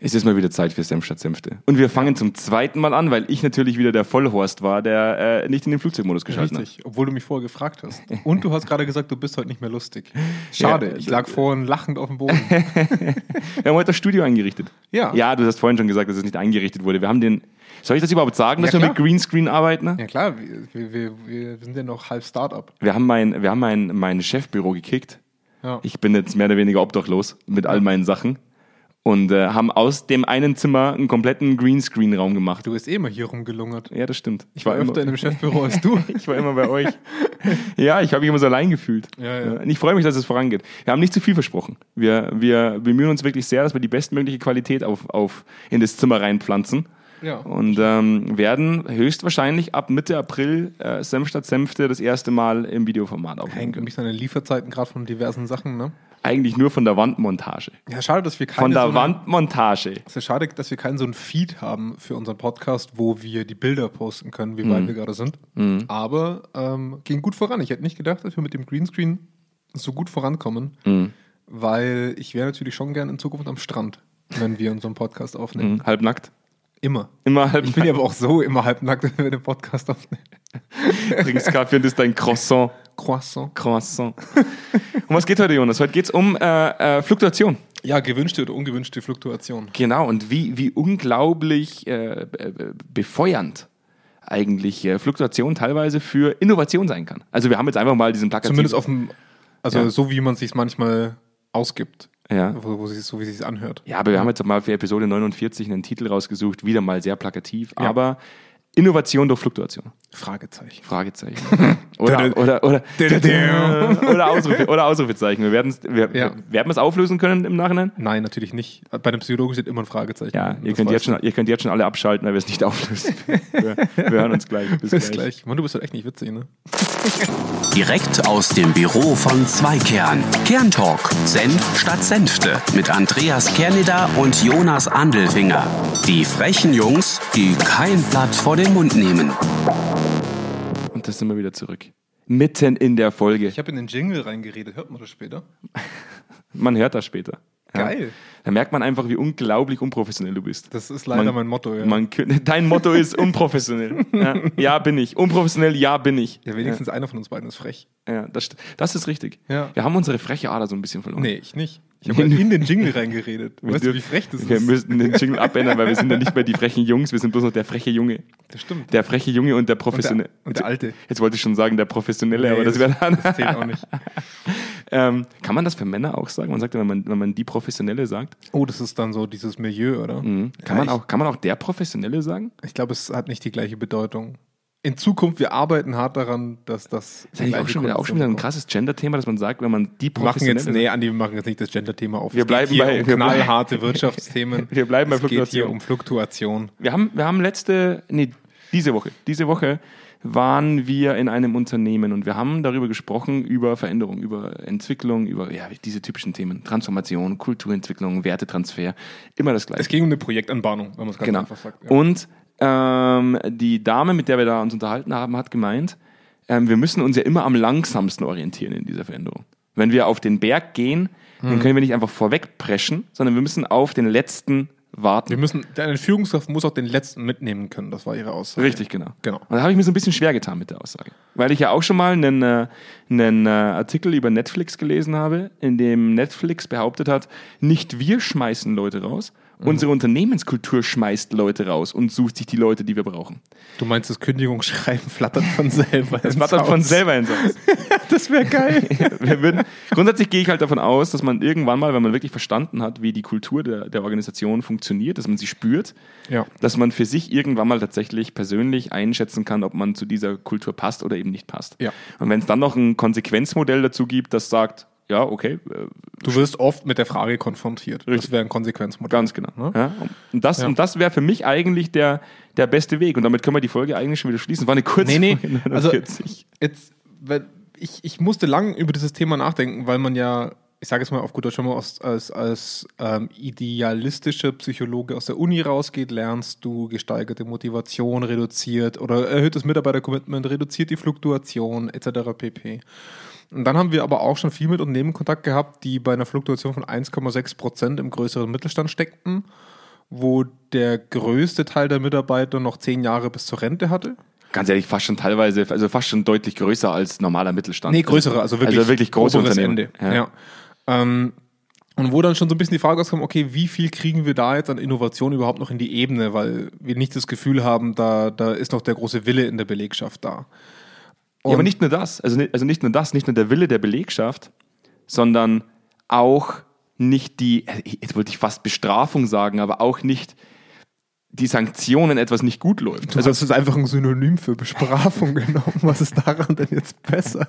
Es ist mal wieder Zeit für Senf statt Senfte. Und wir fangen zum zweiten Mal an, weil ich natürlich wieder der Vollhorst war, der äh, nicht in den Flugzeugmodus geschaltet Richtig, obwohl du mich vorher gefragt hast. Und du hast gerade gesagt, du bist heute nicht mehr lustig. Schade, Ja, ich lag vorhin lachend auf dem Boden. hat. Wir haben heute das Studio eingerichtet. Ja. Ja, du hast vorhin schon gesagt, dass es nicht eingerichtet wurde. Wir haben den. Soll ich das überhaupt sagen, dass Ja, wir mit klar. Greenscreen arbeiten? Ja klar, wir, wir, wir sind ja noch halb Startup. Wir haben mein, wir haben mein, mein Chefbüro gekickt. Ja. Ich bin jetzt mehr oder weniger obdachlos mit all meinen Sachen. Und äh, haben aus dem einen Zimmer einen kompletten Greenscreen-Raum gemacht. Du bist eh immer hier rumgelungert. Ja, das stimmt. Ich war öfter in dem Chefbüro als du. Ich war immer bei euch. Ja, ich habe mich immer so allein gefühlt. Ja, ja. Ich freue mich, dass es vorangeht. Wir haben nicht zu viel versprochen. Wir, wir bemühen uns wirklich sehr, dass wir die bestmögliche Qualität auf, auf in das Zimmer reinpflanzen. Ja. Und ähm, werden höchstwahrscheinlich ab Mitte April äh, Senf statt Senfte das erste Mal im Videoformat aufnehmen Hängt nämlich seine Lieferzeiten gerade von diversen Sachen, ne? Eigentlich nur von der Wandmontage. Ja, schade, dass wir keine Von der so eine, Wandmontage. Es ist schade, dass wir keinen so einen Feed haben für unseren Podcast, wo wir die Bilder posten können, wie Mhm. weit wir gerade sind. Aber ähm, ging gut voran. Ich hätte nicht gedacht, dass wir mit dem Greenscreen so gut vorankommen, Mhm. weil ich wäre natürlich schon gern in Zukunft am Strand, wenn wir unseren Podcast aufnehmen. Mhm. Halbnackt. Immer. Immer halb Ich bin ja aber auch so immer halbnackt, wenn wir den Podcast aufnehmen. trinkst Kaffee und isst dein Croissant. Croissant. Croissant. um was geht heute, Jonas? Heute geht es um äh, äh, Fluktuation. Ja, gewünschte oder ungewünschte Fluktuation. Genau, und wie, wie unglaublich äh, be- befeuernd eigentlich äh, Fluktuation teilweise für Innovation sein kann. Also wir haben jetzt einfach mal diesen plakativen... Zumindest auf dem, also Ja. so wie man es sich manchmal ausgibt, Ja. wo, wo sich so wie es sich anhört. ja, aber wir haben jetzt mal für Episode 49 einen Titel rausgesucht, wieder mal sehr plakativ, Ja. aber Innovation durch Fluktuation. Fragezeichen. Fragezeichen. Oder, oder, oder, oder, Ausrufe, oder Ausrufezeichen. Wir, wir Ja. werden wir es auflösen können im Nachhinein? Nein, natürlich nicht. Bei einem Psychologen steht immer ein Fragezeichen. Ja, ihr könnt, jetzt schon, ihr könnt jetzt schon alle abschalten, weil wir es nicht auflösen. wir, wir hören uns gleich. Bis, du. Bis gleich. gleich. Mann, du bist halt echt nicht witzig, ne? Direkt aus dem Büro von Zweikern. Kerntalk. Senf statt Senfte. Mit Andreas Kerneder und Jonas Andelfinger. Die frechen Jungs, die kein Blatt vor den Mund nehmen. Und da sind wir wieder zurück. Mitten in der Folge. Ich habe in den Jingle reingeredet. Hört man das später? Man hört das später. Ja. Geil. Da merkt man einfach, wie unglaublich unprofessionell du bist. Das ist leider Man- mein Motto, ja. Man, dein Motto ist unprofessionell. Ja, ja, bin ich. Unprofessionell, ja, bin ich. ja, wenigstens einer von uns beiden ist frech. Ja, das, das ist richtig. Ja. Wir haben unsere freche Ader so ein bisschen verloren. Nee, ich nicht. Ich habe in den Jingle reingeredet. Wir Weißt du, wie frech das Wir ist? müssen den Jingle abändern, weil wir sind ja nicht mehr die frechen Jungs, wir sind bloß noch der freche Junge. Das stimmt. Der freche Junge und der und, professionelle. der, und der Alte. Jetzt wollte ich schon sagen, der Professionelle, aber Nee, das wäre dann. das zählt auch nicht. ähm, kann man das für Männer auch sagen? Man sagt ja, wenn man, wenn man die Professionelle sagt. Oh, das ist dann so dieses Milieu, oder? Mhm. Kann, Ja, man auch, kann man auch der Professionelle sagen? Ich glaube, es hat nicht die gleiche Bedeutung. In Zukunft, wir arbeiten hart daran, dass das. Das ist auch schon, wieder, auch schon wieder ein krasses Gender-Thema, dass man sagt, wenn man die machen jetzt, nee, Andi, wir machen jetzt nicht das Gender-Thema auf. Wir Es bleiben geht hier bei- um wir bleiben- knallharte Wirtschaftsthemen. Wir bleiben bei es geht Fluktuation. hier um Fluktuation. Wir haben, wir haben letzte, nee, diese Woche, diese Woche waren wir in einem Unternehmen und wir haben darüber gesprochen, über Veränderung, über Entwicklung, über ja, diese typischen Themen. Transformation, Kulturentwicklung, Wertetransfer, immer das Es Gleiche. ging um eine Projektanbahnung, wenn man es ganz Genau. einfach sagt. Ja. Und ähm, die Dame, mit der wir da uns unterhalten haben, hat gemeint, ähm, wir müssen uns ja immer am langsamsten orientieren in dieser Veränderung. Wenn wir auf den Berg gehen, Mhm. dann können wir nicht einfach vorweg preschen, sondern wir müssen auf den letzten warten. wir müssen, eine Führungskraft muss auch den letzten mitnehmen können, das war ihre Aussage. Richtig, genau. Genau. Und da habe ich mir so ein bisschen schwer getan mit der Aussage. Weil ich ja auch schon mal einen, äh, einen äh, Artikel über Netflix gelesen habe, in dem Netflix behauptet hat, nicht wir schmeißen Leute raus, Mhm. unsere Unternehmenskultur schmeißt Leute raus und sucht sich die Leute, die wir brauchen. Du meinst, das Kündigungsschreiben flattert von selber. Das macht dann von selber ins Haus. Das wäre geil. Wir würden, grundsätzlich gehe ich halt davon aus, dass man irgendwann mal, wenn man wirklich verstanden hat, wie die Kultur der, der Organisation funktioniert, dass man sie spürt, Ja. dass man für sich irgendwann mal tatsächlich persönlich einschätzen kann, ob man zu dieser Kultur passt oder eben nicht passt. Ja. Und wenn es dann noch ein Konsequenzmodell dazu gibt, das sagt, ja, okay, äh, Du wirst oft mit der Frage konfrontiert. Richtig. Das wäre ein Konsequenzmodell. ganz genau. Ne? Ja, und das, Ja. und das wäre für mich eigentlich der, der beste Weg. Und damit können wir die Folge eigentlich schon wieder schließen. War eine kurze Nee, nee. Folge, Also, 49. jetzt, weil ich, ich musste lang über dieses Thema nachdenken, weil man ja, ich sage es mal auf gut Deutsch, wenn man aus, als, als ähm, idealistischer Psychologe aus der Uni rausgeht, lernst du gesteigerte Motivation reduziert oder erhöhtes Mitarbeitercommitment, reduziert die Fluktuation etc. pp. Und dann haben wir aber auch schon viel mit Unternehmen Kontakt gehabt, die bei einer Fluktuation von 1,6 Prozent im größeren Mittelstand steckten. wo der größte Teil der Mitarbeiter noch zehn Jahre bis zur Rente hatte. Ganz ehrlich, fast schon teilweise, also fast schon deutlich größer als normaler Mittelstand. Nee, größere, also wirklich, also wirklich große Unternehmen. Ende. Ja. Ähm, und wo dann schon so ein bisschen die Frage rauskam, okay, wie viel kriegen wir da jetzt an Innovation überhaupt noch in die Ebene, weil wir nicht das Gefühl haben, da, da ist noch der große Wille in der Belegschaft da. Ja, aber nicht nur das, also nicht, also nicht nur das, nicht nur der Wille der Belegschaft, sondern auch nicht die, jetzt wollte ich fast Bestrafung sagen, aber auch nicht die Sanktionen etwas nicht gut läuft. Du also hast es einfach ein Synonym für Bestrafung genommen. Was ist daran denn jetzt besser?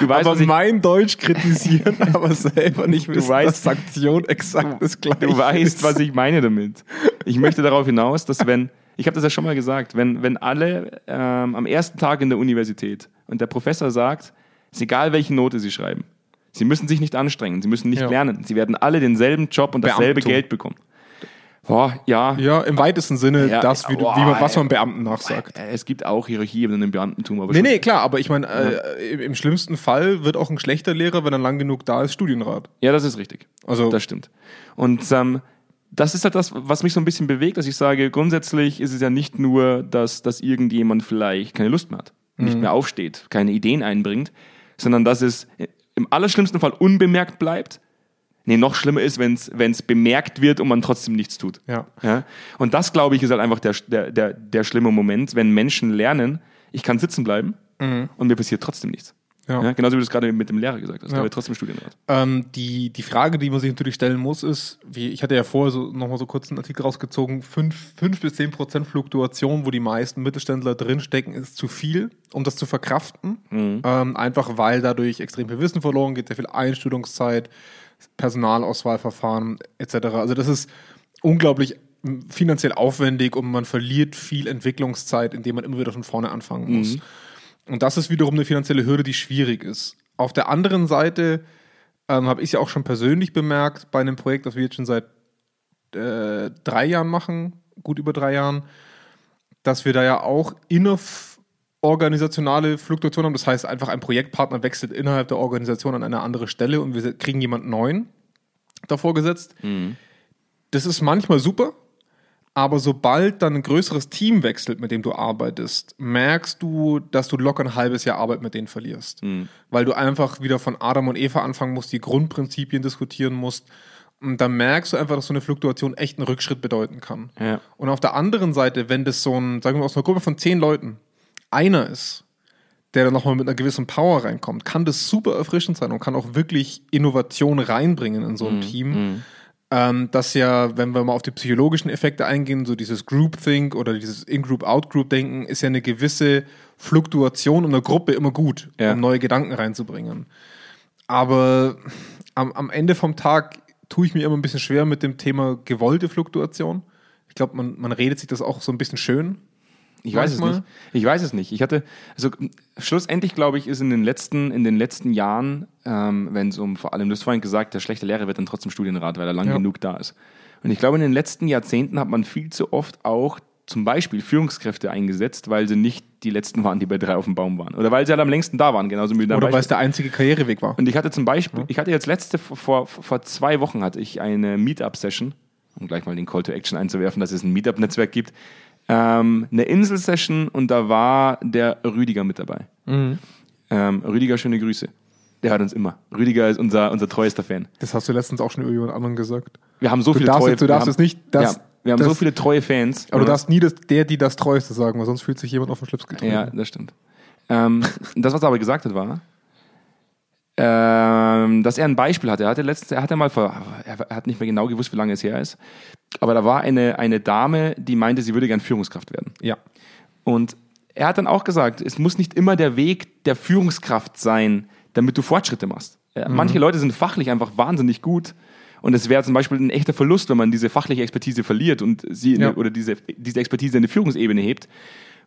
Du weißt, aber was ich- mein Deutsch kritisieren, aber selber nicht wissen, weißt- dass Sanktion exakt das gleiche Du weißt, ist. was ich meine damit. Ich möchte darauf hinaus, dass wenn, ich habe das ja schon mal gesagt, wenn, wenn alle ähm, am ersten Tag in der Universität und der Professor sagt, es ist egal, welche Note sie schreiben, sie müssen sich nicht anstrengen, sie müssen nicht Ja. lernen, sie werden alle denselben Job und dasselbe Beamtum. Geld bekommen. Boah, ja, Ja, im weitesten Sinne, Ja, das, wie, du, boah, wie man, was man Beamten nachsagt. Es gibt auch Hierarchieebenen im Beamtentum, aber Nee, nee, klar, aber ich meine, äh, im, im schlimmsten Fall wird auch ein schlechter Lehrer, wenn er lang genug da ist, Studienrat. Ja, das ist richtig. Also, Das stimmt. Und ähm, das ist halt das, was mich so ein bisschen bewegt, dass ich sage, grundsätzlich ist es ja nicht nur, dass, dass irgendjemand vielleicht keine Lust mehr hat, nicht Mhm. mehr aufsteht, keine Ideen einbringt, sondern dass es im allerschlimmsten Fall unbemerkt bleibt. Nee, noch schlimmer ist, wenn es bemerkt wird und man trotzdem nichts tut. ja. Ja? Und das, glaube ich, ist halt einfach der, der, der, der schlimme Moment, wenn Menschen lernen, ich kann sitzen bleiben und mir passiert trotzdem nichts. Mhm. Ja. Ja? Genauso wie du es gerade mit dem Lehrer gesagt hast. Ja. Wird trotzdem Studienrat. Ähm, die, die Frage, die man sich natürlich stellen muss, ist, wie, ich hatte ja vorher so, nochmal so kurz einen Artikel rausgezogen, 5, 5 bis 10 Prozent Fluktuation, wo die meisten Mittelständler drinstecken, ist zu viel, um das zu verkraften. Ähm, einfach weil dadurch extrem viel Wissen verloren geht, sehr viel Einstellungszeit, Personalauswahlverfahren etc. Also das ist unglaublich finanziell aufwendig und man verliert viel Entwicklungszeit, indem man immer wieder von vorne anfangen muss. Und das ist wiederum eine finanzielle Hürde, die schwierig ist. Auf der anderen Seite ähm, habe ich es ja auch schon persönlich bemerkt bei einem Projekt, das wir jetzt schon seit äh, drei Jahren machen, gut über drei Jahren, dass wir da ja auch innerorganisationale Fluktuation haben. Das heißt, einfach ein Projektpartner wechselt innerhalb der Organisation an eine andere Stelle und wir kriegen jemanden neuen davor gesetzt. Das ist manchmal super, aber sobald dann ein größeres Team wechselt, mit dem du arbeitest, merkst du, dass du locker ein halbes Jahr Arbeit mit denen verlierst. Weil du einfach wieder von Adam und Eva anfangen musst, die Grundprinzipien diskutieren musst. Und dann merkst du einfach, dass so eine Fluktuation echt einen Rückschritt bedeuten kann. Ja. Und auf der anderen Seite, wenn das so ein, sagen wir mal, aus einer Gruppe von zehn Leuten einer ist, der dann nochmal mit einer gewissen Power reinkommt, kann das super erfrischend sein und kann auch wirklich Innovation reinbringen in so ein Team. Ähm, das ja, wenn wir mal auf die psychologischen Effekte eingehen, so dieses Groupthink oder dieses In-Group, Out-Group-Denken, ist ja eine gewisse Fluktuation in der Gruppe immer gut, Ja. um neue Gedanken reinzubringen. Aber am, am Ende vom Tag tue ich mir immer ein bisschen schwer mit dem Thema gewollte Fluktuation. Ich glaube, man, man redet sich das auch so ein bisschen schön. Ich weiß es nicht. Ich weiß es nicht. Ich hatte, also schlussendlich glaube ich, ist in den letzten, in den letzten Jahren, ähm, wenn es um vor allem, du hast vorhin gesagt, der schlechte Lehrer wird dann trotzdem Studienrat, weil er lang Ja. genug da ist. Und ich glaube, in den letzten Jahrzehnten hat man viel zu oft auch zum Beispiel Führungskräfte eingesetzt, weil sie nicht die letzten waren, die bei drei auf dem Baum waren. Oder weil sie halt am längsten da waren, genauso wie Oder weil es der einzige Karriereweg war. Und ich hatte zum Beispiel, ich hatte jetzt letzte, vor, vor zwei Wochen hatte ich eine Meetup-Session, um gleich mal den Call to Action einzuwerfen, dass es ein Meetup-Netzwerk gibt, ähm, eine Insel-Session und da war der Rüdiger mit dabei. Ähm, Rüdiger, schöne Grüße. Der hört uns immer. Rüdiger ist unser, unser treuester Fan. Das hast du letztens auch schon über jemand anderen gesagt. Wir haben so Du viele darfst treue du darfst haben, nicht das- ja, wir haben das- so viele treue Fans. Aber du darfst nie das, der, die das Treueste sagen, weil sonst fühlt sich jemand auf den Schlips getreten. Ja, das stimmt. Ähm, das, was er aber gesagt hat, war, ähm, dass er ein Beispiel hatte. Er hatte letztens, er hatte mal vor, er hat nicht mehr genau gewusst, wie lange es her ist, aber da war eine, eine Dame, die meinte, sie würde gern Führungskraft werden. ja. Und er hat dann auch gesagt, es muss nicht immer der Weg der Führungskraft sein, damit du Fortschritte machst. Äh, Manche Leute sind fachlich einfach wahnsinnig gut. Und es wäre zum Beispiel ein echter Verlust, wenn man diese fachliche Expertise verliert und sie Ja. eine, oder diese, diese Expertise in eine Führungsebene hebt,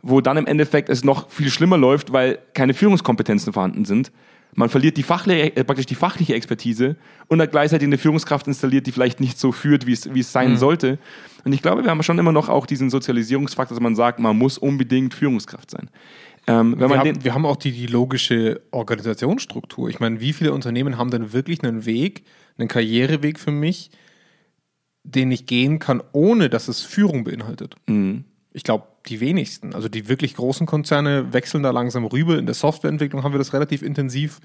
wo dann im Endeffekt es noch viel schlimmer läuft, weil keine Führungskompetenzen vorhanden sind. Man verliert die fachliche, äh, praktisch die fachliche Expertise und dann gleichzeitig eine Führungskraft installiert, die vielleicht nicht so führt, wie es, sein sollte. Und ich glaube, wir haben schon immer noch auch diesen Sozialisierungsfaktor, dass man sagt, man muss unbedingt Führungskraft sein. Ähm, Wir haben, wir haben auch die, die logische Organisationsstruktur. Ich meine, wie viele Unternehmen haben denn wirklich einen Weg, einen Karriereweg für mich, den ich gehen kann, ohne dass es Führung beinhaltet? Mhm. Ich glaube, die wenigsten. Also die wirklich großen Konzerne wechseln da langsam rüber. In der Softwareentwicklung haben wir das relativ intensiv.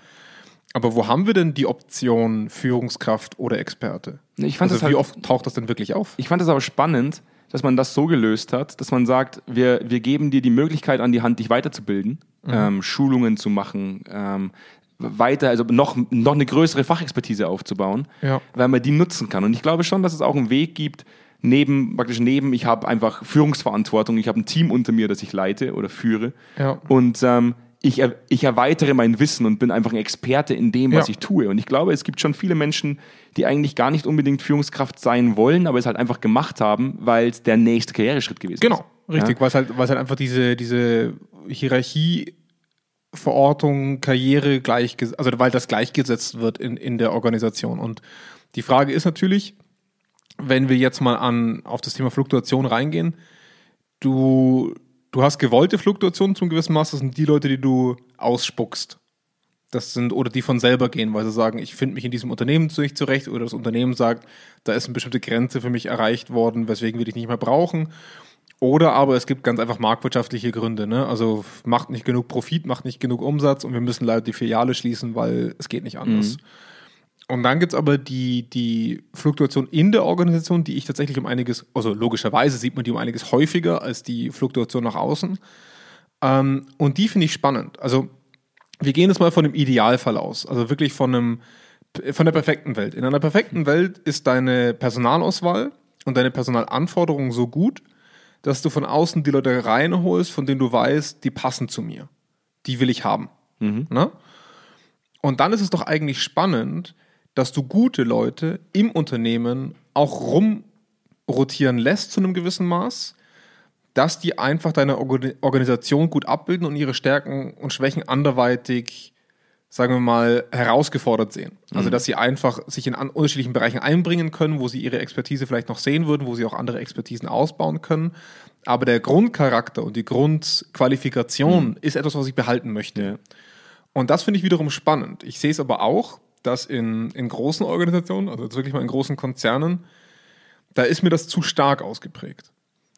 Aber wo haben wir denn die Option Führungskraft oder Experte? Ich fand also halt- wie oft taucht das denn wirklich auf? Ich fand es aber spannend, dass man das so gelöst hat, dass man sagt, wir, wir geben dir die Möglichkeit an die Hand, dich weiterzubilden, ähm, Schulungen zu machen, ähm, weiter, also noch, noch eine größere Fachexpertise aufzubauen, Ja. weil man die nutzen kann. Und ich glaube schon, dass es auch einen Weg gibt, neben, praktisch neben, ich habe einfach Führungsverantwortung, ich habe ein Team unter mir, das ich leite oder führe. Ja. Und ähm, ich, er, ich erweitere mein Wissen und bin einfach ein Experte in dem, was Ja. ich tue. Und ich glaube, es gibt schon viele Menschen, die eigentlich gar nicht unbedingt Führungskraft sein wollen, aber es halt einfach gemacht haben, weil es der nächste Karriereschritt gewesen Genau, ist. richtig, weil es halt, weil es halt einfach diese, diese Hierarchie, Verortung, Karriere gleich, also weil das gleichgesetzt wird in, in der Organisation. Und die Frage ist natürlich, wenn wir jetzt mal an, auf das Thema Fluktuation reingehen, du, du hast gewollte Fluktuationen zum gewissen Maß, das sind die Leute, die du ausspuckst. Das sind, oder die von selber gehen, weil sie sagen, ich finde mich in diesem Unternehmen nicht zurecht, oder das Unternehmen sagt, da ist eine bestimmte Grenze für mich erreicht worden, weswegen wir dich nicht mehr brauchen. Oder aber es gibt ganz einfach marktwirtschaftliche Gründe. Ne? Also macht nicht genug Profit, macht nicht genug Umsatz und wir müssen leider die Filiale schließen, weil es geht nicht anders. Und dann gibt es aber die, die Fluktuation in der Organisation, die ich tatsächlich um einiges, also logischerweise sieht man die um einiges häufiger als die Fluktuation nach außen. Ähm, und die finde ich spannend. Also wir gehen jetzt mal von dem Idealfall aus, also wirklich von einem von der perfekten Welt. In einer perfekten Welt ist deine Personalauswahl und deine Personalanforderungen so gut, dass du von außen die Leute reinholst, von denen du weißt, die passen zu mir. Die will ich haben. Ne? Und dann ist es doch eigentlich spannend, dass du gute Leute im Unternehmen auch rumrotieren lässt zu einem gewissen Maß, dass die einfach deine Organ- Organisation gut abbilden und ihre Stärken und Schwächen anderweitig, sagen wir mal, herausgefordert sehen. Also, dass sie einfach sich in unterschiedlichen Bereichen einbringen können, wo sie ihre Expertise vielleicht noch sehen würden, wo sie auch andere Expertisen ausbauen können. Aber der Grundcharakter und die Grundqualifikation ist etwas, was ich behalten möchte. Ja. Und das finde ich wiederum spannend. Ich sehe es aber auch, dass in, in großen Organisationen, also jetzt wirklich mal in großen Konzernen, da ist mir das zu stark ausgeprägt.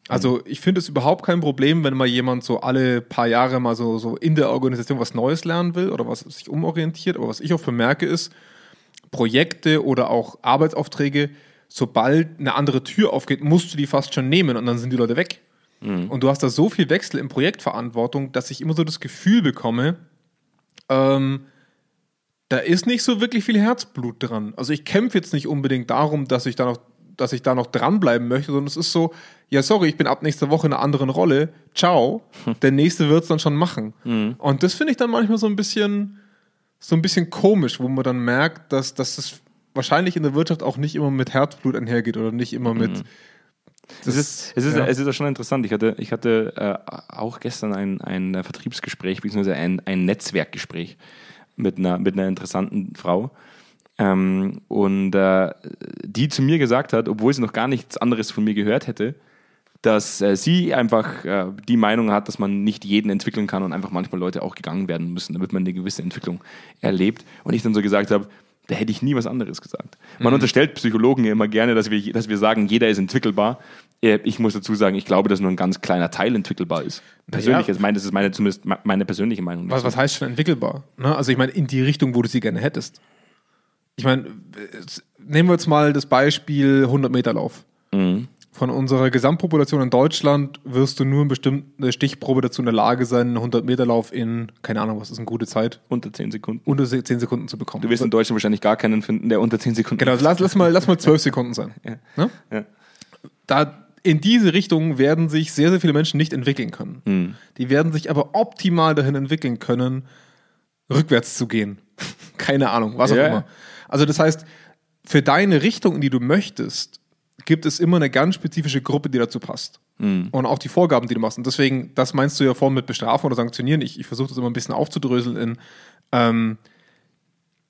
Also ich finde es überhaupt kein Problem, wenn mal jemand so alle paar Jahre mal so, so in der Organisation was Neues lernen will oder was sich umorientiert. Aber was ich oft bemerke ist, Projekte oder auch Arbeitsaufträge, sobald eine andere Tür aufgeht, musst du die fast schon nehmen und dann sind die Leute weg. Und du hast da so viel Wechsel in Projektverantwortung, dass ich immer so das Gefühl bekomme, ähm, da ist nicht so wirklich viel Herzblut dran. Also ich kämpfe jetzt nicht unbedingt darum, dass ich da noch, dass ich da noch dranbleiben möchte, sondern es ist so, ja sorry, ich bin ab nächster Woche in einer anderen Rolle, ciao, der nächste wird es dann schon machen. Und das finde ich dann manchmal so ein bisschen, so ein bisschen komisch, wo man dann merkt, dass, dass das wahrscheinlich in der Wirtschaft auch nicht immer mit Herzblut einhergeht oder nicht immer mit. Es ist, es, ist, ja. es ist schon interessant. Ich hatte, ich hatte äh, auch gestern ein, ein Vertriebsgespräch, beziehungsweise ein, ein Netzwerkgespräch mit einer, mit einer interessanten Frau. Ähm, und äh, die zu mir gesagt hat, obwohl sie noch gar nichts anderes von mir gehört hätte, dass äh, sie einfach äh, die Meinung hat, dass man nicht jeden entwickeln kann und einfach manchmal Leute auch gegangen werden müssen, damit man eine gewisse Entwicklung erlebt. Und ich dann so gesagt habe, da hätte ich nie was anderes gesagt. Man unterstellt Psychologen ja immer gerne, dass wir, dass wir sagen, jeder ist entwickelbar. Äh, Ich muss dazu sagen, ich glaube, dass nur ein ganz kleiner Teil entwickelbar ist. Persönlich, Ja. ich meine, das ist meine, zumindest me- meine persönliche Meinung. Was, was heißt schon entwickelbar? Ne? Also ich meine, in die Richtung, wo du sie gerne hättest. Ich meine, nehmen wir jetzt mal das Beispiel 100 Meter Lauf. Mhm. Von unserer Gesamtpopulation in Deutschland wirst du nur eine bestimmte Stichprobe dazu in der Lage sein, einen 100 Meter Lauf in, keine Ahnung, was ist eine gute Zeit, Unter 10 Sekunden. unter 10 Sekunden zu bekommen. Du wirst in Deutschland wahrscheinlich gar keinen finden, der unter 10 Sekunden. Genau, lass, lass, mal, lass mal 12 Sekunden sein. Ne? Ja. Da, in diese Richtung werden sich sehr, sehr viele Menschen nicht entwickeln können. Mhm. Die werden sich aber optimal dahin entwickeln können, rückwärts zu gehen. Keine Ahnung, was auch Ja, immer. Also das heißt, für deine Richtung, in die du möchtest, gibt es immer eine ganz spezifische Gruppe, die dazu passt. Mhm. Und auch die Vorgaben, die du machst. Und deswegen, das meinst du ja vorhin mit Bestrafen oder Sanktionieren. Ich, ich versuche das immer ein bisschen aufzudröseln in, ähm,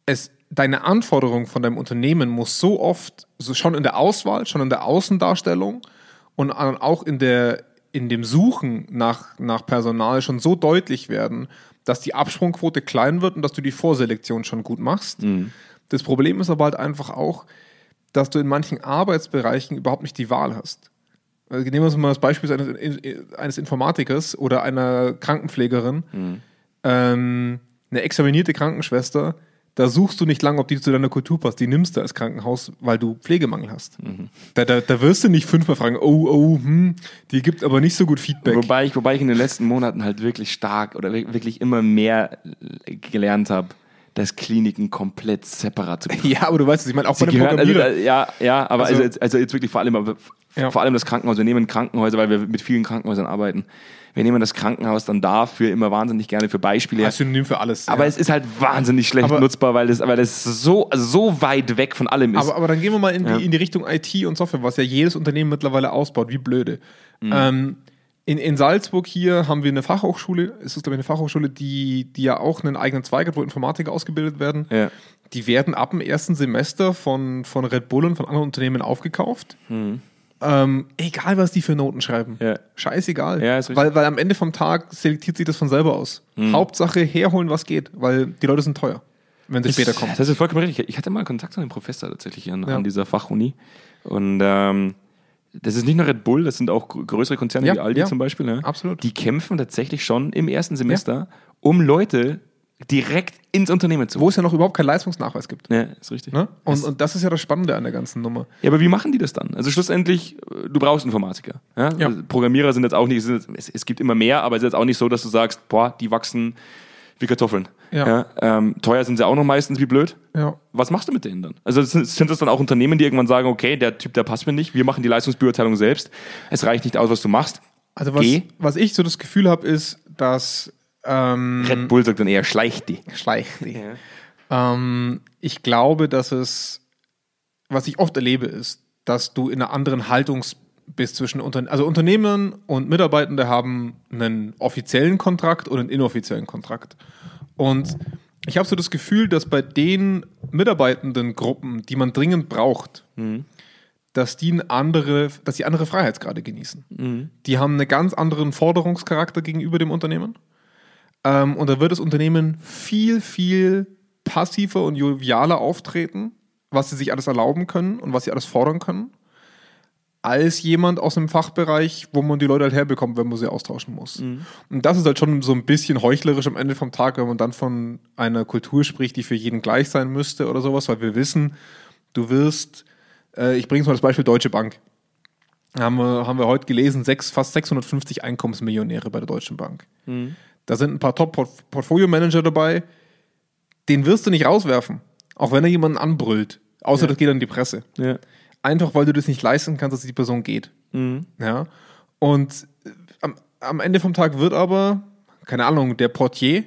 es, deine Anforderung von deinem Unternehmen muss so oft, so schon in der Auswahl, schon in der Außendarstellung und auch in, der, in dem Suchen nach, nach Personal schon so deutlich werden, dass die Absprungquote klein wird und dass du die Vorselektion schon gut machst. Das Problem ist aber halt einfach auch, dass du in manchen Arbeitsbereichen überhaupt nicht die Wahl hast. Also nehmen wir uns mal das Beispiel eines, eines Informatikers oder einer Krankenpflegerin, ähm, eine examinierte Krankenschwester, da suchst du nicht lange, ob die zu deiner Kultur passt. Die nimmst du als Krankenhaus, weil du Pflegemangel hast. Da, da, da wirst du nicht fünfmal fragen, oh, oh, hm, die gibt aber nicht so gut Feedback. Wobei ich, wobei ich in den letzten Monaten halt wirklich stark oder wi- wirklich immer mehr äh, gelernt habe, dass Kliniken komplett separat zu betrachten. ja, aber du weißt es, ich meine, auch Sie bei den gehören, also, äh, ja, ja, aber Also- also, jetzt, also jetzt wirklich vor allem, Ja. vor allem das Krankenhaus. Wir nehmen Krankenhäuser, weil wir mit vielen Krankenhäusern arbeiten. Wir nehmen das Krankenhaus dann dafür immer wahnsinnig gerne für Beispiele. Als Synonym für alles. aber ja. es ist halt wahnsinnig schlecht Aber- nutzbar, weil das, weil das so, also so weit weg von allem ist. Aber, aber dann gehen wir mal in die, Ja. in die Richtung IT und Software, was ja jedes Unternehmen mittlerweile ausbaut, wie blöde. Mhm. Ähm, in, in Salzburg hier haben wir eine Fachhochschule, es ist glaube ich eine Fachhochschule, die, die ja auch einen eigenen Zweig hat, wo Informatiker ausgebildet werden. Ja. Die werden ab dem ersten Semester von, von Red Bull und von anderen Unternehmen aufgekauft. Ähm, egal, was die für Noten schreiben. Mhm. Ja. Scheißegal. Ja. Mhm. weil, weil am Ende vom Tag selektiert sich das von selber aus. Hauptsache herholen, was geht, weil die Leute sind teuer, wenn sie später kommen. Das ist vollkommen richtig. Ich hatte mal Kontakt zu einem Professor tatsächlich an, Ja. an dieser Fachuni. Und ähm, das ist nicht nur Red Bull, das sind auch gr- größere Konzerne wie Aldi zum Beispiel. Ne? Absolut. Die kämpfen tatsächlich schon im ersten Semester, um Leute direkt ins Unternehmen zu Wo es ja noch überhaupt keinen Leistungsnachweis gibt. Ja, ist richtig. Ne? Und, und das ist ja das Spannende an der ganzen Nummer. Ja, aber wie machen die das dann? Also schlussendlich, äh, du brauchst Informatiker. Ja? Ja. Also Programmierer sind jetzt auch nicht, es, sind, es, es gibt immer mehr, aber es ist jetzt auch nicht so, dass du sagst, boah, die wachsen wie Kartoffeln. Ja. ähm, teuer sind sie auch noch meistens wie blöd. Ja. Was machst du mit denen dann? Also sind, sind das dann auch Unternehmen, die irgendwann sagen, okay, der Typ, der passt mir nicht, wir machen die Leistungsbeurteilung selbst. Es reicht nicht aus, was du machst. Also was, Geh. was ich so das Gefühl habe, ist, dass ähm, Red Bull sagt dann eher, schleich die. schleicht die. Ähm, ich glaube, dass es, was ich oft erlebe, ist, dass du in einer anderen Haltung bist zwischen Unternehmen. Also Unternehmen und Mitarbeitende haben einen offiziellen Kontrakt und einen inoffiziellen Kontrakt. Und ich habe so das Gefühl, dass bei den mitarbeitenden Gruppen, die man dringend braucht, dass die andere, dass die andere Freiheitsgrade genießen. Die haben einen ganz anderen Forderungscharakter gegenüber dem Unternehmen. Ähm, und da wird das Unternehmen viel, viel passiver und jovialer auftreten, was sie sich alles erlauben können und was sie alles fordern können, als jemand aus einem Fachbereich, wo man die Leute halt herbekommt, wenn man sie austauschen muss. Und das ist halt schon so ein bisschen heuchlerisch am Ende vom Tag, wenn man dann von einer Kultur spricht, die für jeden gleich sein müsste oder sowas, weil wir wissen, du wirst, äh, ich bringe jetzt mal das Beispiel Deutsche Bank. Haben wir, haben wir heute gelesen, sechs, fast 650 Einkommensmillionäre bei der Deutschen Bank. Da sind ein paar Top-Portfolio-Manager dabei, den wirst du nicht rauswerfen, auch wenn er jemanden anbrüllt. Außer Ja. das geht an die Presse. Ja. Einfach weil du das nicht leisten kannst, dass die Person geht. Ja. Und äh, am, am Ende vom Tag wird aber, keine Ahnung, der Portier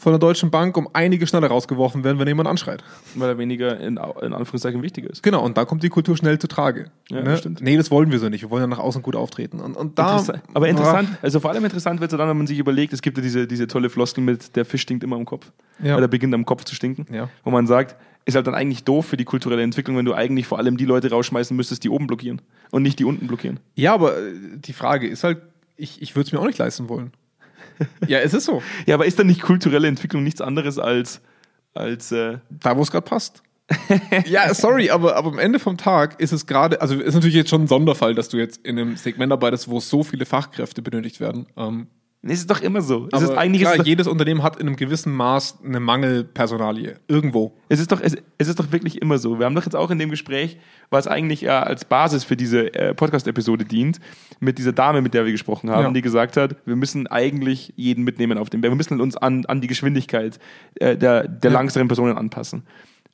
von der Deutschen Bank um einige schneller rausgeworfen werden, wenn jemand anschreit. Weil er weniger in, in Anführungszeichen wichtiger ist. Genau, und da kommt die Kultur schnell zu Trage. Ja, ne? das stimmt. Nee, das wollen wir so nicht. Wir wollen ja nach außen gut auftreten. Und, und da, Interessa- aber interessant, also vor allem interessant wird es dann, wenn man sich überlegt, es gibt ja diese, diese tolle Floskel mit, der Fisch stinkt immer am Kopf. Ja. Oder beginnt am Kopf zu stinken. Ja. Wo man sagt, ist halt dann eigentlich doof für die kulturelle Entwicklung, wenn du eigentlich vor allem die Leute rausschmeißen müsstest, die oben blockieren und nicht die unten blockieren. Ja, aber äh, die Frage ist halt, ich, ich würde es mir auch nicht leisten wollen. Ja, es ist so. Ja, aber ist dann nicht kulturelle Entwicklung nichts anderes als, als äh, Da, wo es gerade passt. ja, sorry, aber, aber am Ende vom Tag ist es gerade, also ist natürlich jetzt schon ein Sonderfall, dass du jetzt in einem Segment arbeitest, wo so viele Fachkräfte benötigt werden. Ähm, es ist doch immer so. Es ist eigentlich klar, ist doch, jedes Unternehmen hat in einem gewissen Maß eine Mangelpersonalie. Irgendwo. es ist doch es, es ist doch wirklich immer so. Wir haben doch jetzt auch in dem Gespräch, was eigentlich ja als Basis für diese äh, Podcast-Episode dient, mit dieser Dame, mit der wir gesprochen haben, Ja. die gesagt hat, wir müssen eigentlich jeden mitnehmen auf dem Berg. Wir müssen uns an, an die Geschwindigkeit äh, der, der Ja. langsamen Personen anpassen.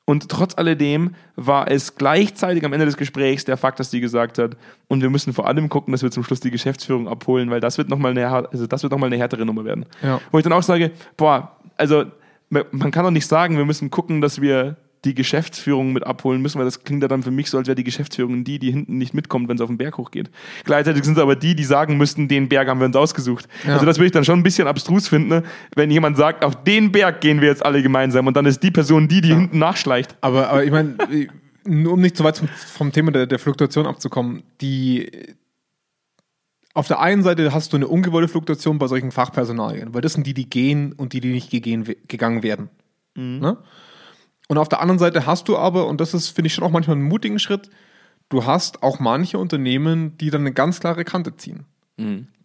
Und trotz alledem war es gleichzeitig am Ende des Gesprächs der Fakt, dass sie gesagt hat, und wir müssen vor allem gucken, dass wir zum Schluss die Geschäftsführung abholen, weil das wird nochmal eine, also das wird noch mal eine härtere Nummer werden. Ja. Wo ich dann auch sage, boah, also man kann doch nicht sagen, wir müssen gucken, dass wir die Geschäftsführung mit abholen müssen, weil das klingt ja dann für mich so, als wäre die Geschäftsführung die, die hinten nicht mitkommt, wenn es auf den Berg hochgeht. Gleichzeitig sind es aber die, die sagen müssten, den Berg haben wir uns ausgesucht. Ja. Also das würde ich dann schon ein bisschen abstrus finden, ne, wenn jemand sagt, auf den Berg gehen wir jetzt alle gemeinsam und dann ist die Person die, die hinten nachschleicht. Aber, aber ich meine, nur um nicht zu weit vom, vom Thema der, der Fluktuation abzukommen, die auf der einen Seite hast du eine ungewollte Fluktuation bei solchen Fachpersonalien, weil das sind die, die gehen und die, die nicht gegehen, gegangen werden. Ne? Und auf der anderen Seite hast du aber, und das ist, finde ich, schon auch manchmal einen mutigen Schritt, du hast auch manche Unternehmen, die dann eine ganz klare Kante ziehen.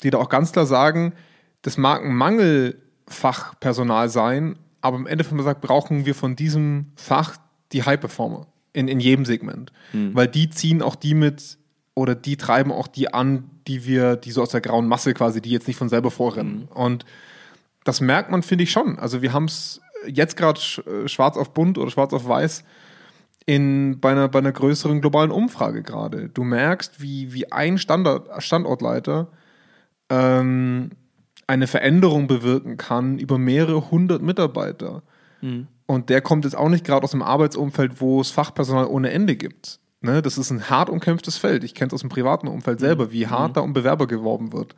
Die da auch ganz klar sagen, das mag ein Mangelfachpersonal sein, aber im Endeffekt man sagt, brauchen wir von diesem Fach die High-Performer in, in jedem Segment. Weil die ziehen auch die mit oder die treiben auch die an, die wir, die so aus der grauen Masse quasi, die jetzt nicht von selber vorrennen. Und das merkt man, finde ich schon. Also wir haben es jetzt gerade äh, schwarz auf bunt oder schwarz auf weiß in, bei, einer, bei einer größeren globalen Umfrage gerade. Du merkst, wie, wie ein Standort, Standortleiter ähm, eine Veränderung bewirken kann über mehrere hundert Mitarbeiter. Und der kommt jetzt auch nicht gerade aus einem Arbeitsumfeld, wo es Fachpersonal ohne Ende gibt. Ne? Das ist ein hart umkämpftes Feld. Ich kenne es aus dem privaten Umfeld selber, wie hart da um Bewerber geworben wird.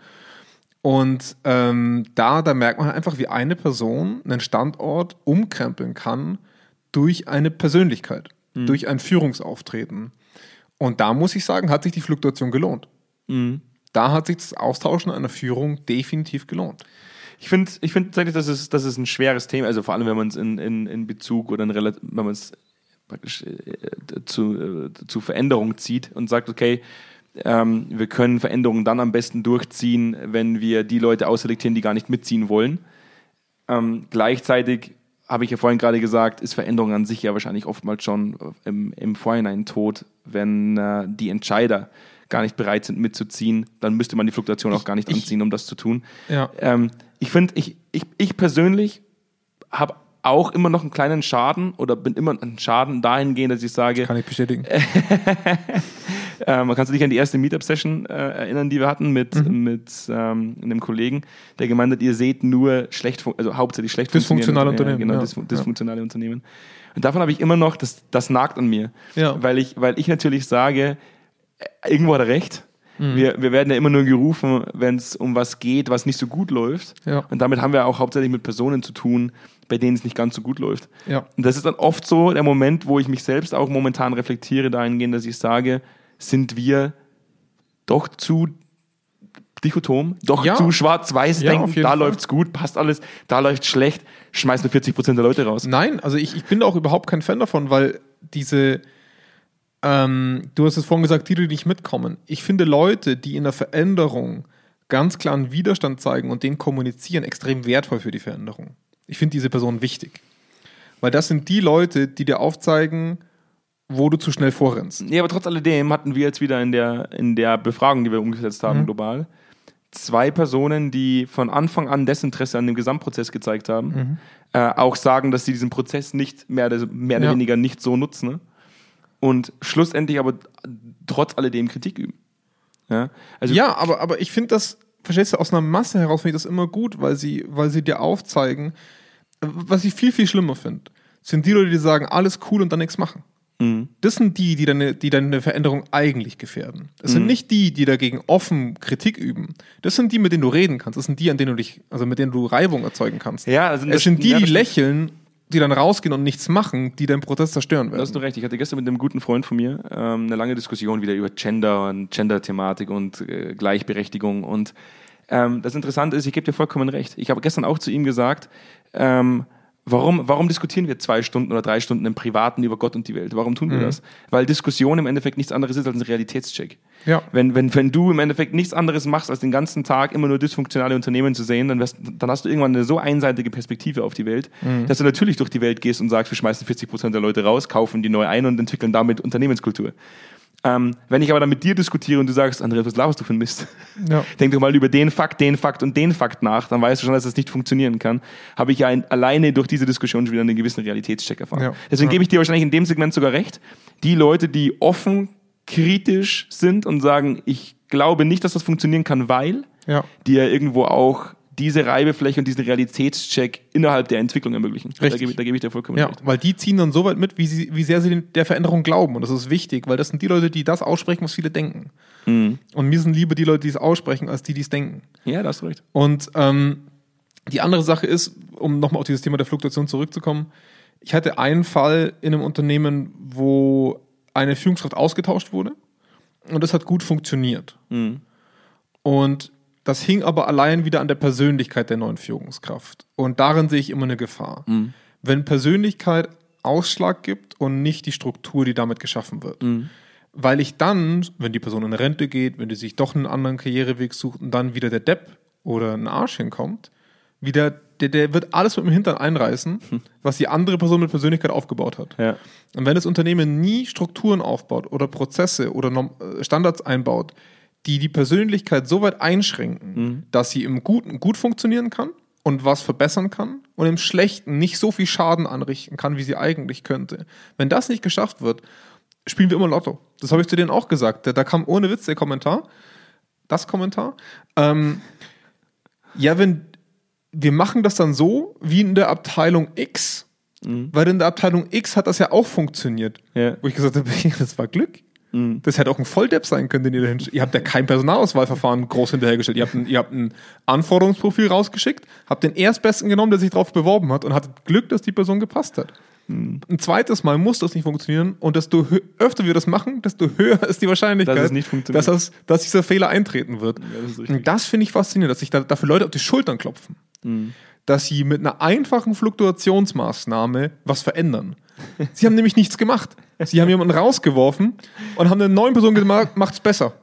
Und ähm, da, da merkt man halt einfach, wie eine Person einen Standort umkrempeln kann durch eine Persönlichkeit, durch ein Führungsauftreten. Und da muss ich sagen, hat sich die Fluktuation gelohnt. Da hat sich das Austauschen einer Führung definitiv gelohnt. Ich finde ich find tatsächlich, das ist, das ist ein schweres Thema, also vor allem, wenn man es in, in, in Bezug oder in wenn man es praktisch äh, zu, äh, zu Veränderung zieht und sagt, okay, ähm, wir können Veränderungen dann am besten durchziehen, wenn wir die Leute ausselektieren, die gar nicht mitziehen wollen. Ähm, gleichzeitig habe ich ja vorhin gerade gesagt, ist Veränderung an sich ja wahrscheinlich oftmals schon im, im Vorhinein tot, wenn äh, die Entscheider gar nicht bereit sind mitzuziehen, dann müsste man die Fluktuation auch gar nicht ich- anziehen, um das zu tun. Ja. Ähm, ich finde, ich, ich, ich persönlich habe auch immer noch einen kleinen Schaden oder bin immer einen Schaden dahingehend, dass ich sage, Kann ich bestätigen. äh, man kann sich an die erste Meetup-Session äh, erinnern, die wir hatten mit, Mhm. mit ähm, einem Kollegen, der gemeint hat, ihr seht nur schlecht, also hauptsächlich schlecht Dysfunktionale Unternehmen, Ja, ja. genau, dysfun- dysfunktionale Unternehmen. Und davon habe ich immer noch, das, das nagt an mir. Ja. Weil, ich, weil ich natürlich sage, äh, irgendwo hat er recht. Mhm. Wir, wir werden ja immer nur gerufen, wenn es um was geht, was nicht so gut läuft. Ja. Und damit haben wir auch hauptsächlich mit Personen zu tun, bei denen es nicht ganz so gut läuft. Ja. Und das ist dann oft so der Moment, wo ich mich selbst auch momentan reflektiere dahingehend, dass ich sage, sind wir doch zu dichotom, doch Ja. zu schwarz-weiß Ja, denken, da Fall. läuft's gut, passt alles, da läuft's schlecht, schmeißen wir 40 Prozent der Leute raus. Nein, also ich, ich bin da auch überhaupt kein Fan davon, weil diese, ähm, du hast es vorhin gesagt, die, die nicht mitkommen. Ich finde Leute, die in der Veränderung ganz klar einen Widerstand zeigen und den kommunizieren, extrem wertvoll für die Veränderung. Ich finde diese Personen wichtig. Weil das sind die Leute, die dir aufzeigen, wo du zu schnell vorrennst. Ja, aber trotz alledem hatten wir jetzt wieder in der, in der Befragung, die wir umgesetzt Mhm. haben, global, zwei Personen, die von Anfang an Desinteresse an dem Gesamtprozess gezeigt haben, Mhm. äh, auch sagen, dass sie diesen Prozess nicht mehr, oder- mehr oder Ja. weniger nicht so nutzen ne? und schlussendlich aber trotz alledem Kritik üben. Ja, also Ja, aber, aber ich finde das, verstehst du, aus einer Masse heraus finde ich das immer gut, weil sie, weil sie dir aufzeigen, was ich viel, viel schlimmer finde, sind die Leute, die sagen, alles cool und dann nichts machen. Das sind die, die deine, die deine Veränderung eigentlich gefährden. Das sind nicht die, die dagegen offen Kritik üben. Das sind die, mit denen du reden kannst. Das sind die, an denen du dich, also mit denen du Reibung erzeugen kannst. Ja, also es das- sind die, ja, die lächeln, die dann rausgehen und nichts machen, die deinen Prozess zerstören Da hast du werden. recht. Ich hatte gestern mit einem guten Freund von mir ähm, eine lange Diskussion wieder über Gender und Gender-Thematik und äh, Gleichberechtigung. Und ähm, das Interessante ist, ich gebe dir vollkommen recht. Ich habe gestern auch zu ihm gesagt, ähm, warum, warum diskutieren wir zwei Stunden oder drei Stunden im Privaten über Gott und die Welt? Warum tun wir das? Weil Diskussion im Endeffekt nichts anderes ist als ein Realitätscheck. Ja. Wenn, wenn, wenn du im Endeffekt nichts anderes machst, als den ganzen Tag immer nur dysfunktionale Unternehmen zu sehen, dann, wirst, dann hast du irgendwann eine so einseitige Perspektive auf die Welt, dass du natürlich durch die Welt gehst und sagst, wir schmeißen 40 Prozent der Leute raus, kaufen die neu ein und entwickeln damit Unternehmenskultur. Ähm, wenn ich aber dann mit dir diskutiere und du sagst, Andreas, was laberst du für ein Mist? Ja. Denk doch mal über den Fakt, den Fakt und den Fakt nach, dann weißt du schon, dass das nicht funktionieren kann. Habe ich ja ein, alleine durch diese Diskussion schon wieder einen gewissen Realitätscheck erfahren. Ja. Deswegen Ja. gebe ich dir wahrscheinlich in dem Segment sogar recht. Die Leute, die offen kritisch sind und sagen, ich glaube nicht, dass das funktionieren kann, weil die ja irgendwo auch diese Reibefläche und diesen Realitätscheck innerhalb der Entwicklung ermöglichen. Da Richtig. gebe, ich- da gebe ich dir vollkommen Ja, recht. weil die ziehen dann so weit mit, wie, sie, wie sehr sie der Veränderung glauben. Und das ist wichtig, weil das sind die Leute, die das aussprechen, was viele denken. Mhm. Und mir sind lieber die Leute, die es aussprechen, als die, die es denken. Ja, da hast du recht. Und ähm, die andere Sache ist, um nochmal auf dieses Thema der Fluktuation zurückzukommen, ich hatte einen Fall in einem Unternehmen, wo eine Führungskraft ausgetauscht wurde und das hat gut funktioniert. Und das hing aber allein wieder an der Persönlichkeit der neuen Führungskraft. Und darin sehe ich immer eine Gefahr. Wenn Persönlichkeit Ausschlag gibt und nicht die Struktur, die damit geschaffen wird. Weil ich dann, wenn die Person in Rente geht, wenn die sich doch einen anderen Karriereweg sucht und dann wieder der Depp oder ein Arsch hinkommt, wieder, der, der wird alles mit dem Hintern einreißen, was die andere Person mit Persönlichkeit aufgebaut hat. Ja. Und wenn das Unternehmen nie Strukturen aufbaut oder Prozesse oder äh, Standards einbaut, die die Persönlichkeit so weit einschränken, dass sie im Guten gut funktionieren kann und was verbessern kann und im Schlechten nicht so viel Schaden anrichten kann, wie sie eigentlich könnte. Wenn das nicht geschafft wird, spielen wir immer Lotto. Das habe ich zu denen auch gesagt. Da, da kam ohne Witz der Kommentar, das Kommentar. Ähm, ja, wenn wir machen das dann so wie in der Abteilung X, weil in der Abteilung X hat das ja auch funktioniert. Ja. Wo ich gesagt habe, das war Glück. Das hätte auch ein Volldepp sein können, den ihr dahin Ihr habt ja kein Personalauswahlverfahren groß hinterhergestellt. Ihr habt ein, ihr habt ein Anforderungsprofil rausgeschickt, habt den Erstbesten genommen, der sich darauf beworben hat und hattet Glück, dass die Person gepasst hat. Ein zweites Mal muss das nicht funktionieren und desto öfter wir das machen, desto höher ist die Wahrscheinlichkeit, Dass es nicht funktioniert. dass, das, dass dieser Fehler eintreten wird. das richtig. und das finde ich faszinierend, dass sich da, dafür Leute auf die Schultern klopfen. Mhm. Dass sie mit einer einfachen Fluktuationsmaßnahme was verändern. Sie haben nämlich nichts gemacht. Sie haben jemanden rausgeworfen und haben eine neue Person gemacht, macht's besser.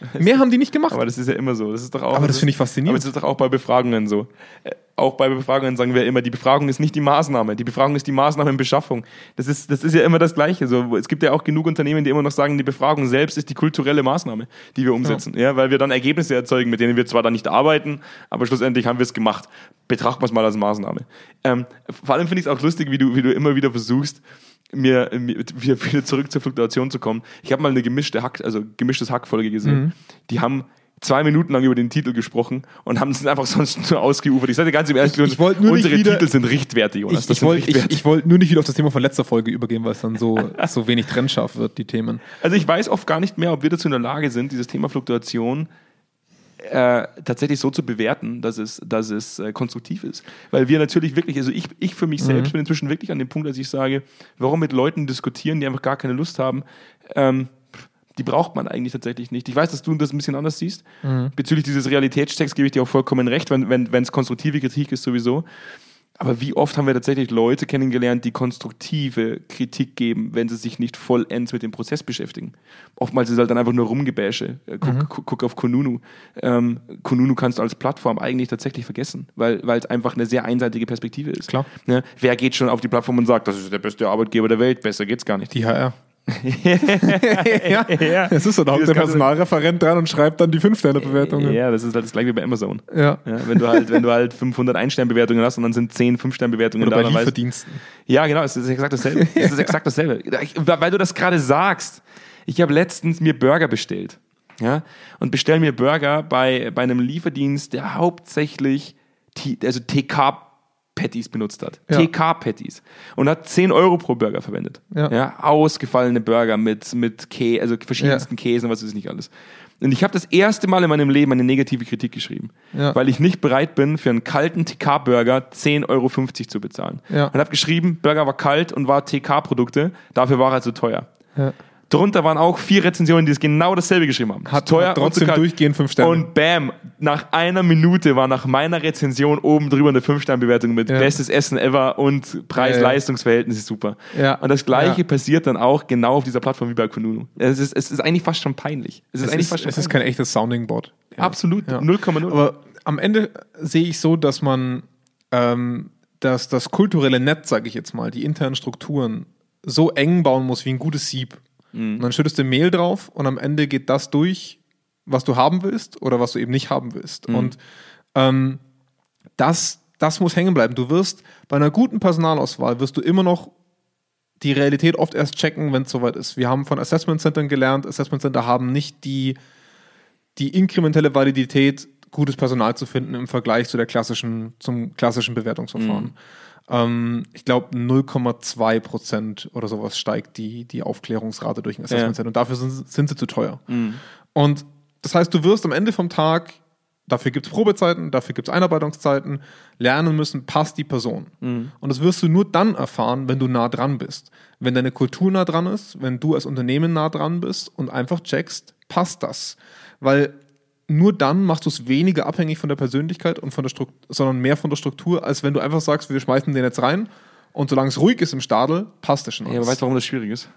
Mehr haben die nicht gemacht. Aber das ist ja immer so. Das ist doch auch, Aber das finde ich faszinierend. Aber das ist doch auch bei Befragungen so. Äh, Auch bei Befragungen sagen wir immer, die Befragung ist nicht die Maßnahme. Die Befragung ist die Maßnahmenbeschaffung. Das ist, das ist ja immer das Gleiche. So, es gibt ja auch genug Unternehmen, die immer noch sagen, die Befragung selbst ist die kulturelle Maßnahme, die wir umsetzen. Ja. weil wir dann Ergebnisse erzeugen, mit denen wir zwar dann nicht arbeiten, aber schlussendlich haben wir es gemacht. Betrachten wir es mal als Maßnahme. Ähm, vor allem finde ich es auch lustig, wie du, wie du immer wieder versuchst, mir, mir wieder, zurück zur Fluktuation zu kommen. Ich habe mal eine gemischte Hack, also gemischtes Hack-Folge gesehen. Die haben zwei Minuten lang über den Titel gesprochen und haben es einfach sonst nur ausgeufert. Ich sage dir ganz im Ernst, Ich- ich unsere wieder- Titel sind Richtwerte, Jonas. ich, ich wollte wollt nur nicht wieder auf das Thema von letzter Folge übergehen, weil es dann so, so wenig trennscharf wird, die Themen. Also ich weiß oft gar nicht mehr, ob wir dazu in der Lage sind, dieses Thema Fluktuation äh, tatsächlich so zu bewerten, dass es, dass es äh, konstruktiv ist. Weil wir natürlich wirklich, also ich, ich für mich selbst bin inzwischen wirklich an dem Punkt, dass ich sage, warum mit Leuten diskutieren, die einfach gar keine Lust haben, ähm, die braucht man eigentlich tatsächlich nicht. Ich weiß, dass du das ein bisschen anders siehst. Bezüglich dieses Realitätschecks gebe ich dir auch vollkommen recht, wenn es wenn, konstruktive Kritik ist sowieso. Aber wie oft haben wir tatsächlich Leute kennengelernt, die konstruktive Kritik geben, wenn sie sich nicht vollends mit dem Prozess beschäftigen? Oftmals ist es halt dann einfach nur Rumgebäsche. Äh, Guck, guck, guck auf Konunu. Ähm, Konunu kannst du als Plattform eigentlich tatsächlich vergessen, weil weil es einfach eine sehr einseitige Perspektive ist. Klar. Ne? Wer geht schon auf die Plattform und sagt, das ist der beste Arbeitgeber der Welt, besser geht's gar nicht. Die HR. ja, ja. es ist so, da hockt der Personalreferent dran und schreibt dann die Fünf-Sterne-Bewertungen. Ja, das ist halt das gleiche wie bei Amazon. Ja. Ja, wenn du halt, wenn du halt 500 Ein-Stern-Bewertungen hast und dann sind 10 5-Stern-Bewertungen Oder da, bei dann weißt- Lieferdiensten. Ja, genau, es ist exakt dasselbe. Es ist exakt dasselbe. Weil du das gerade sagst. Ich habe letztens mir Burger bestellt. Ja, und bestell mir Burger bei, bei einem Lieferdienst, der hauptsächlich T, also TK-Patties benutzt hat. Ja. TK-Patties. Und hat 10 Euro pro Burger verwendet. Ja. ausgefallene Burger mit, mit Käse, also verschiedensten Käsen, was ist nicht alles. Und ich habe das erste Mal in meinem Leben eine negative Kritik geschrieben, Ja. weil ich nicht bereit bin, für einen kalten TK-Burger 10,50 Euro zu bezahlen. Ja. Und habe geschrieben, Burger war kalt und war TK-Produkte, dafür war er zu teuer. Ja. Drunter waren auch vier Rezensionen, die es genau dasselbe geschrieben haben. Hat- teuer hat trotzdem durchgehend fünf Sterne. Und bam, nach einer Minute war nach meiner Rezension oben drüber eine 5-Sterne-Bewertung mit Ja. bestes Essen ever und Preis-Leistungs-Verhältnis ist super. Ja. Und das Gleiche Ja. passiert dann auch genau auf dieser Plattform wie bei Kununu. Es ist, es ist eigentlich fast schon peinlich. Es ist Es eigentlich ist, fast schon es ist peinlich. kein echtes Sounding Board. Absolut, Ja. 0,0. Aber am Ende sehe ich so, dass man ähm, dass das kulturelle Netz, sage ich jetzt mal, die internen Strukturen so eng bauen muss wie ein gutes Sieb. Und dann schüttest du Mehl drauf und am Ende geht das durch, was du haben willst oder was du eben nicht haben willst. Und ähm, das, das muss hängen bleiben. Du wirst bei einer guten Personalauswahl wirst du immer noch die Realität oft erst checken, wenn es soweit ist. Wir haben von Assessment Centern gelernt, Assessment Center haben nicht die, die inkrementelle Validität, gutes Personal zu finden im Vergleich zu der klassischen, zum klassischen Bewertungsverfahren. Ähm, ich glaube, 0,2 Prozent oder sowas steigt die, die Aufklärungsrate durch ein Assessment Ja. Center. Und dafür sind, sind sie zu teuer. Und das heißt, du wirst am Ende vom Tag, dafür gibt es Probezeiten, dafür gibt es Einarbeitungszeiten, lernen müssen, passt die Person. Und das wirst du nur dann erfahren, wenn du nah dran bist. Wenn deine Kultur nah dran ist, wenn du als Unternehmen nah dran bist und einfach checkst, passt das. Weil nur dann machst du es weniger abhängig von der Persönlichkeit und von der Struktur, sondern mehr von der Struktur, als wenn du einfach sagst, wir schmeißen den jetzt rein Und solange es ruhig ist im Stadel, passt das schon Ja, aber weißt du, warum das schwierig ist?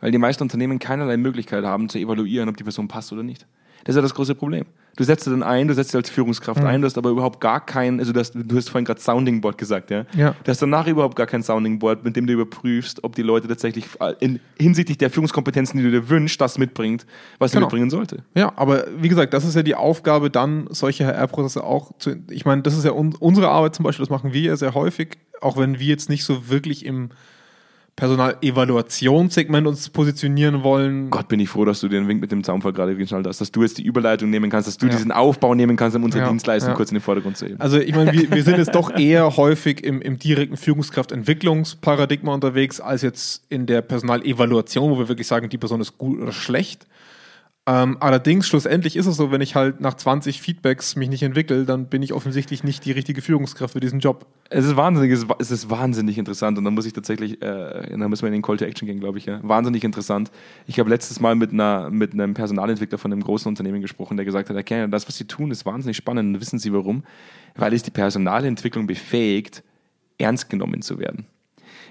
Weil die meisten Unternehmen keinerlei Möglichkeit haben, zu evaluieren, ob die Person passt oder nicht. Das ist ja das große Problem. Du setzt sie dann ein, du setzt sie als Führungskraft Mhm. ein, du hast aber überhaupt gar kein, also du hast, du hast vorhin gerade Sounding Board gesagt, ja? Ja. Du hast danach überhaupt gar kein Sounding Board, mit dem du überprüfst, ob die Leute tatsächlich äh, in, hinsichtlich der Führungskompetenzen, die du dir wünschst, das mitbringt, was sie Genau. mitbringen sollte. Ja, aber wie gesagt, das ist ja die Aufgabe, dann solche HR-Prozesse auch zu. Ich meine, das ist ja un unsere Arbeit zum Beispiel, das machen wir ja sehr häufig, auch wenn wir jetzt nicht so wirklich im Personalevaluationssegment uns positionieren wollen. Gott, bin ich froh, dass du den Wink mit dem Zaunfall gerade geschnallt hast, dass du jetzt die Überleitung nehmen kannst, dass du Ja. diesen Aufbau nehmen kannst, um unsere Ja, Dienstleistung ja. kurz in den Vordergrund zu heben. Also ich meine, wir, wir sind jetzt doch eher häufig im, im direkten Führungskraftentwicklungsparadigma unterwegs, als jetzt in der Personalevaluation, wo wir wirklich sagen, die Person ist gut oder schlecht. Ähm, allerdings, schlussendlich ist es so, wenn ich halt nach 20 Feedbacks mich nicht entwickle, dann bin ich offensichtlich nicht die richtige Führungskraft für diesen Job. Es ist wahnsinnig, es ist, es ist wahnsinnig interessant und da muss ich tatsächlich, äh, da müssen wir in den Call to Action gehen, glaube ich. Ja. Wahnsinnig interessant. Ich habe letztes Mal mit, einer, mit einem Personalentwickler von einem großen Unternehmen gesprochen, der gesagt hat, Kerner, das, was Sie tun, ist wahnsinnig spannend und wissen Sie warum? Weil es die Personalentwicklung befähigt, ernst genommen zu werden.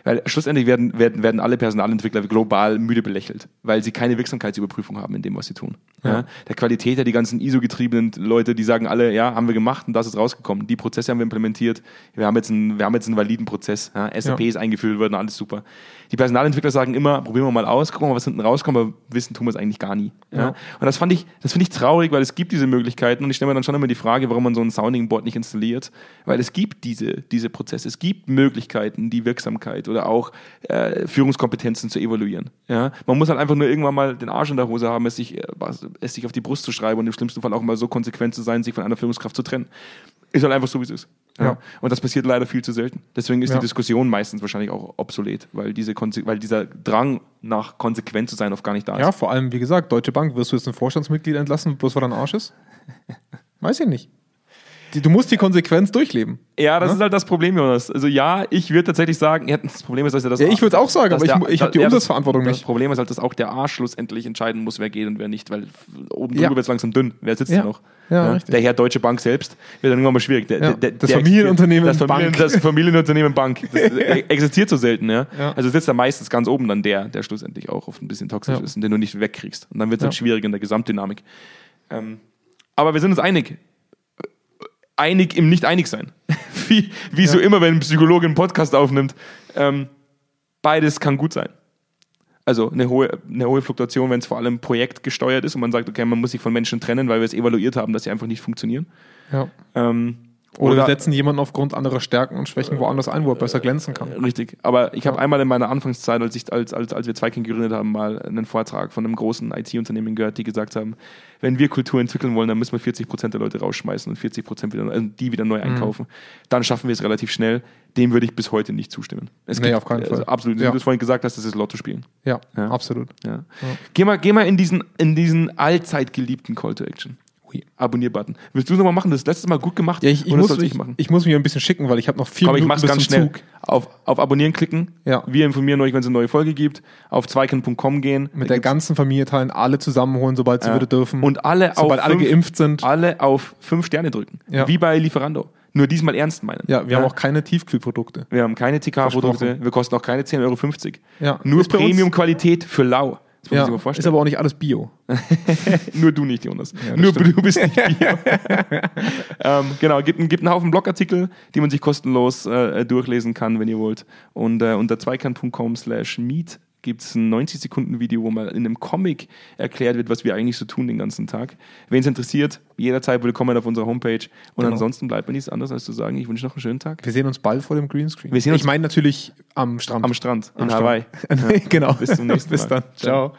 Weil schlussendlich werden, werden, werden alle Personalentwickler global müde belächelt, weil sie keine Wirksamkeitsüberprüfung haben in dem, was sie tun. Ja. Der Qualitäter, die ganzen ISO-getriebenen Leute, die sagen alle, ja, haben wir gemacht und das ist rausgekommen. Die Prozesse haben wir implementiert. Wir haben jetzt einen, wir haben jetzt einen validen Prozess. Ja. SAP Ja. ist eingeführt worden, alles super. Die Personalentwickler sagen immer, probieren wir mal aus, gucken wir mal, was hinten rauskommt, aber wissen tun wir es eigentlich gar nie. Ja. Ja. Und das fand ich, das finde ich traurig, weil es gibt diese Möglichkeiten und ich stelle mir dann schon immer die Frage, warum man so ein Sounding Board nicht installiert, weil es gibt diese, diese Prozesse, es gibt Möglichkeiten, die Wirksamkeit oder auch äh, Führungskompetenzen zu evaluieren. Ja. Man muss halt einfach nur irgendwann mal den Arsch in der Hose haben, es sich, äh, was- es sich auf die Brust zu schreiben und im schlimmsten Fall auch mal so konsequent zu sein, sich von einer Führungskraft zu trennen. Ist halt einfach so, wie es ist. Ja. Ja. Und das passiert leider viel zu selten. Deswegen ist Ja. die Diskussion meistens wahrscheinlich auch obsolet, weil, diese Konse weil dieser Drang nach konsequent zu sein oft gar nicht da ist. Ja, vor allem, wie gesagt, Deutsche Bank, wirst du jetzt ein Vorstandsmitglied entlassen, bloß weil er ein Arsch ist? Weiß ich nicht. Du musst die Konsequenz durchleben. Ja, das Ne? ist halt das Problem, Jonas. Also ja, ich würde tatsächlich sagen, ja, das Problem ist, dass er das. Ja, ich würd's auch sagen, aber ich der- mu- ich hab die ja, das- Umsatzverantwortung Das nicht. Problem ist halt, dass auch der Arsch schlussendlich entscheiden muss, wer geht und wer nicht, weil oben Ja. drüber wird es langsam dünn. Wer sitzt Ja. denn noch? Ja. Der Herr Deutsche Bank selbst wird dann irgendwann mal schwierig. Der, Ja, der, das Familienunternehmen das, Familien, Bank. das Familienunternehmen Bank. Das e- existiert so selten, ja. Ja. Also sitzt da meistens ganz oben dann der, der schlussendlich auch oft ein bisschen toxisch Ja. ist und den du nicht wegkriegst. Und dann wird es Ja. halt schwierig in der Gesamtdynamik. Ähm, aber wir sind uns einig einig im Nicht-Einig-Sein. wie wie so immer, wenn ein Psychologe einen Podcast aufnimmt. Ähm, beides kann gut sein. Also eine hohe, eine hohe Fluktuation, wenn es vor allem projektgesteuert ist und man sagt, okay, man muss sich von Menschen trennen, weil wir es evaluiert haben, dass sie einfach nicht funktionieren. Ja. Ähm, Oder, wir setzen jemanden aufgrund anderer Stärken und Schwächen woanders ein, wo er besser glänzen kann. Richtig. Aber ich habe einmal in meiner Anfangszeit, als, ich, als, als, als wir Zweikern gegründet haben, mal einen Vortrag von einem großen IT-Unternehmen gehört, die gesagt haben, wenn wir Kultur entwickeln wollen, dann müssen wir 40 Prozent der Leute rausschmeißen und 40 Prozent wieder, also die wieder neu Mhm. einkaufen. Dann schaffen wir es relativ schnell. Dem würde ich bis heute nicht zustimmen. Es Nee, auf keinen also Fall. Absolut. Wie Ja. du es vorhin gesagt hast, das ist Lotto spielen. Ja, Ja. absolut. Ja. Geh, mal, geh mal in diesen, in diesen allzeit geliebten Call to Action. Abonnier-Button. Willst du es nochmal machen? Das letzte Mal gut gemacht. Ja, ich, ich, muss, soll ich, ich muss mich ein bisschen schicken, weil ich habe noch vier aber ich Minuten mache es bis ganz schnell. Zug. Auf, auf Abonnieren klicken. Ja. Wir informieren euch, wenn es eine neue Folge gibt. Auf zweikern.com gehen. Mit Da der ganzen Familie teilen, alle zusammenholen, sobald sie Ja. wieder dürfen. Und alle sobald auf alle fünf- geimpft sind. alle auf fünf Sterne drücken. Ja. Wie bei Lieferando. Nur diesmal ernst meinen. Ja, wir haben auch keine Tiefkühlprodukte. wir haben keine TK-Produkte. Wir kosten auch keine 10,50 Euro. Ja. Nur Premium-Qualität für lau. Das muss Ja, man sich mal ist vorstellen. aber auch nicht alles Bio. Nur du nicht, Jonas. das Nur stimmt. du bist nicht Bio. ähm, genau, gibt, gibt einen Haufen Blogartikel, die man sich kostenlos äh, durchlesen kann, wenn ihr wollt. Und äh, unter zweikern.com slash meet gibt es ein 90-Sekunden-Video, wo mal in einem Comic erklärt wird, was wir eigentlich so tun den ganzen Tag. Wen es interessiert, jederzeit willkommen auf unserer Homepage. Und Genau. ansonsten bleibt mir nichts anderes, als zu sagen, ich wünsche noch einen schönen Tag. Wir sehen uns bald vor dem Greenscreen. Wir sehen uns- ich meine natürlich am Strand. Am Strand in Am Hawaii. Strand. genau. Bis zum nächsten Bis Mal. dann. Ciao. Ciao.